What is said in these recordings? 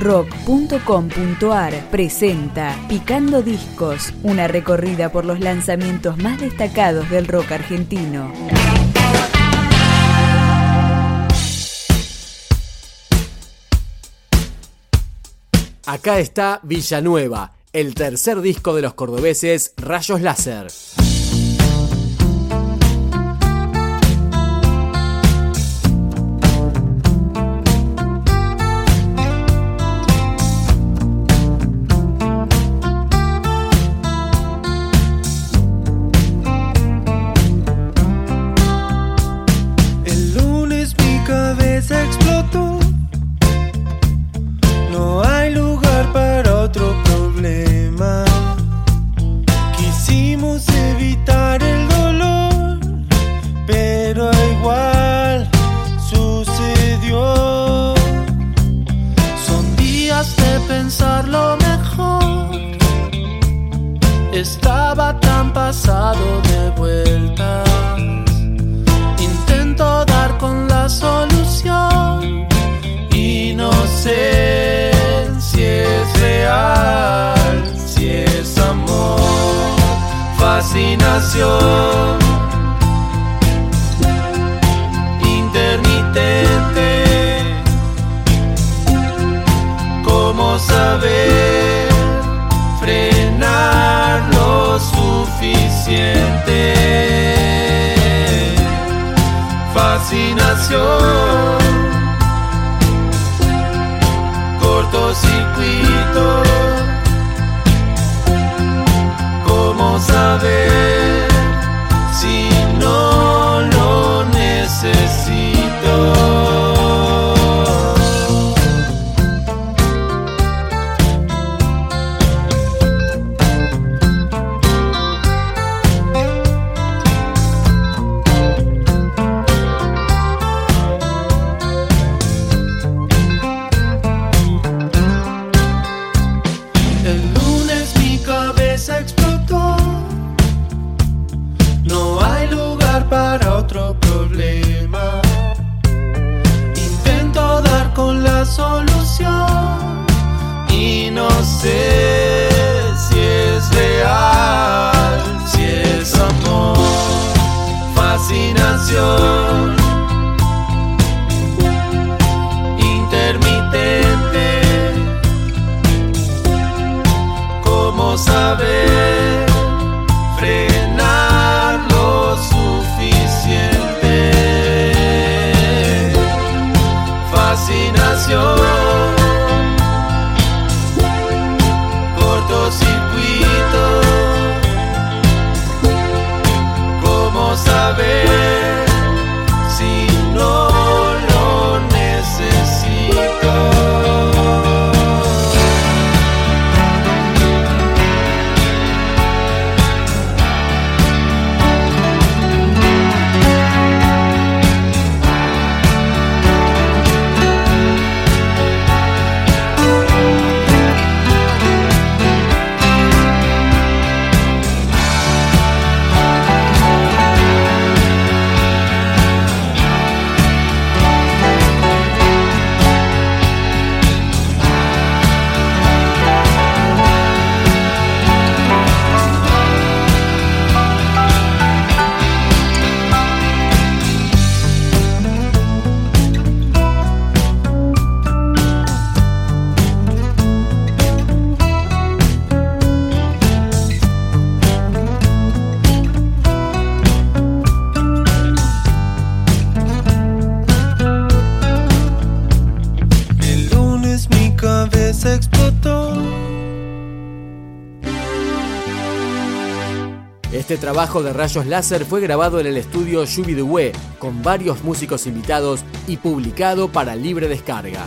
rock.com.ar presenta Picando Discos, una recorrida por los lanzamientos más destacados del rock argentino. Acá está Villanueva, el tercer disco de los cordobeses Rayos Láser. Intermitente. ¿Cómo saber frenar lo suficiente? Fascinación. Cortocircuito. ¿Cómo saber? Si no sé si es real, si es amor, fascinación. Intermitente, ¿cómo saber? Este trabajo de rayos láser fue grabado en el estudio Due con varios músicos invitados y publicado para libre descarga.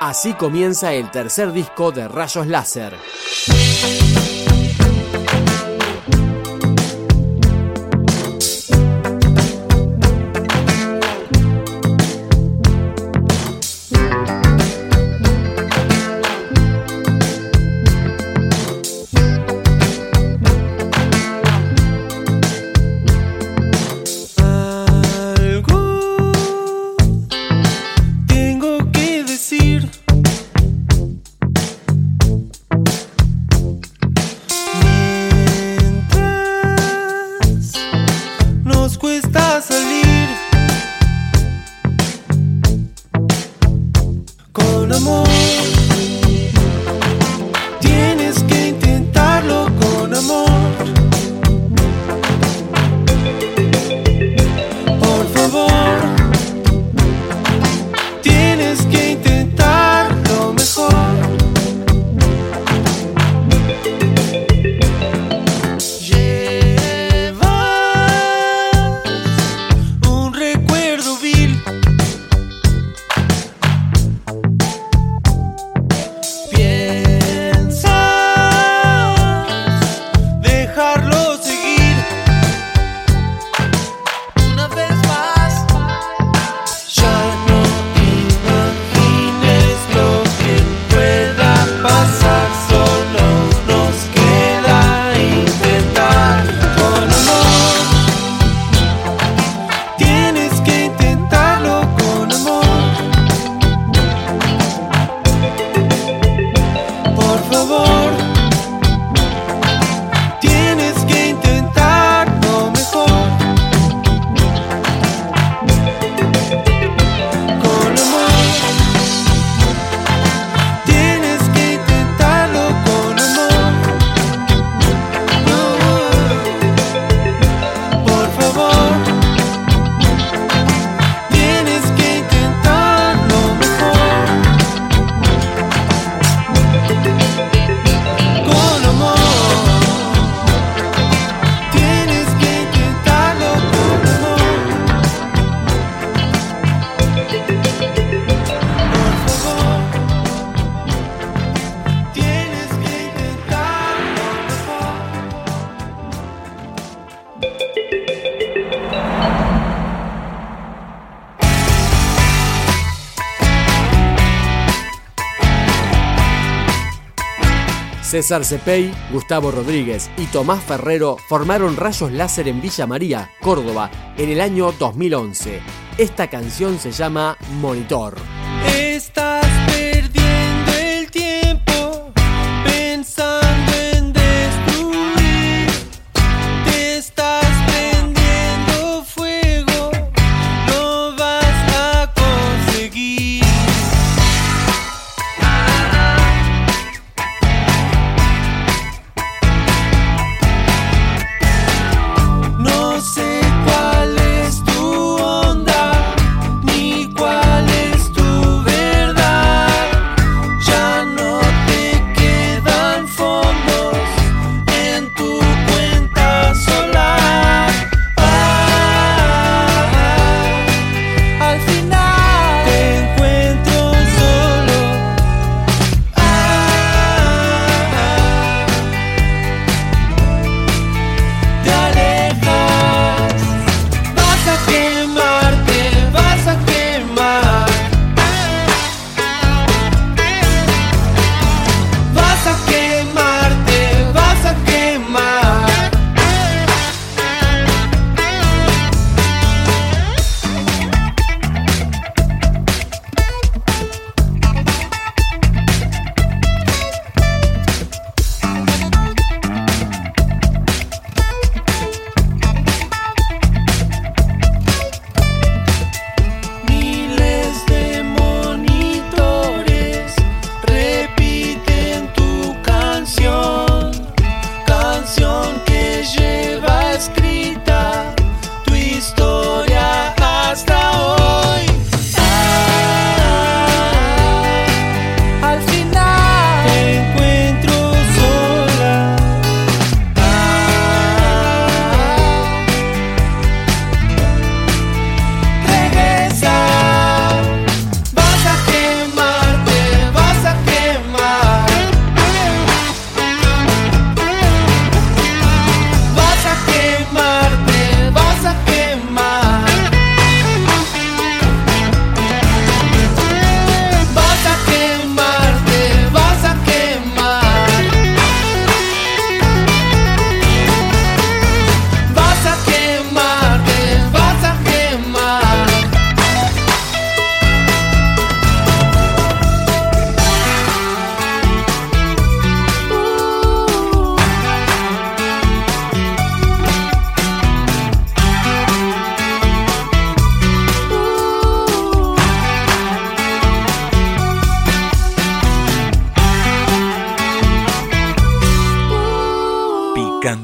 Así comienza el tercer disco de Rayos Láser. César Cepey, Gustavo Rodríguez y Tomás Ferrero formaron Rayos Láser en Villa María, Córdoba, en el año 2011. Esta canción se llama Monitor.